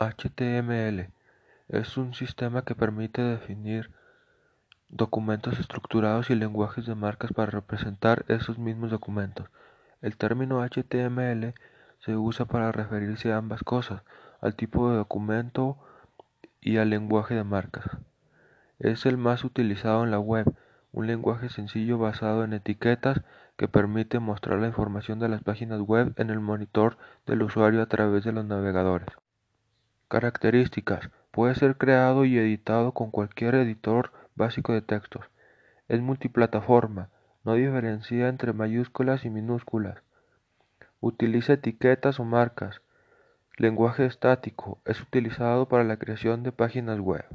HTML es un sistema que permite definir documentos estructurados y lenguajes de marcas para representar esos mismos documentos. El término HTML se usa para referirse a ambas cosas, al tipo de documento y al lenguaje de marcas. Es el más utilizado en la web, un lenguaje sencillo basado en etiquetas que permite mostrar la información de las páginas web en el monitor del usuario a través de los navegadores. Características. Puede ser creado y editado con cualquier editor básico de textos. Es multiplataforma. No diferencia entre mayúsculas y minúsculas. Utiliza etiquetas o marcas. Lenguaje estático. Es utilizado para la creación de páginas web.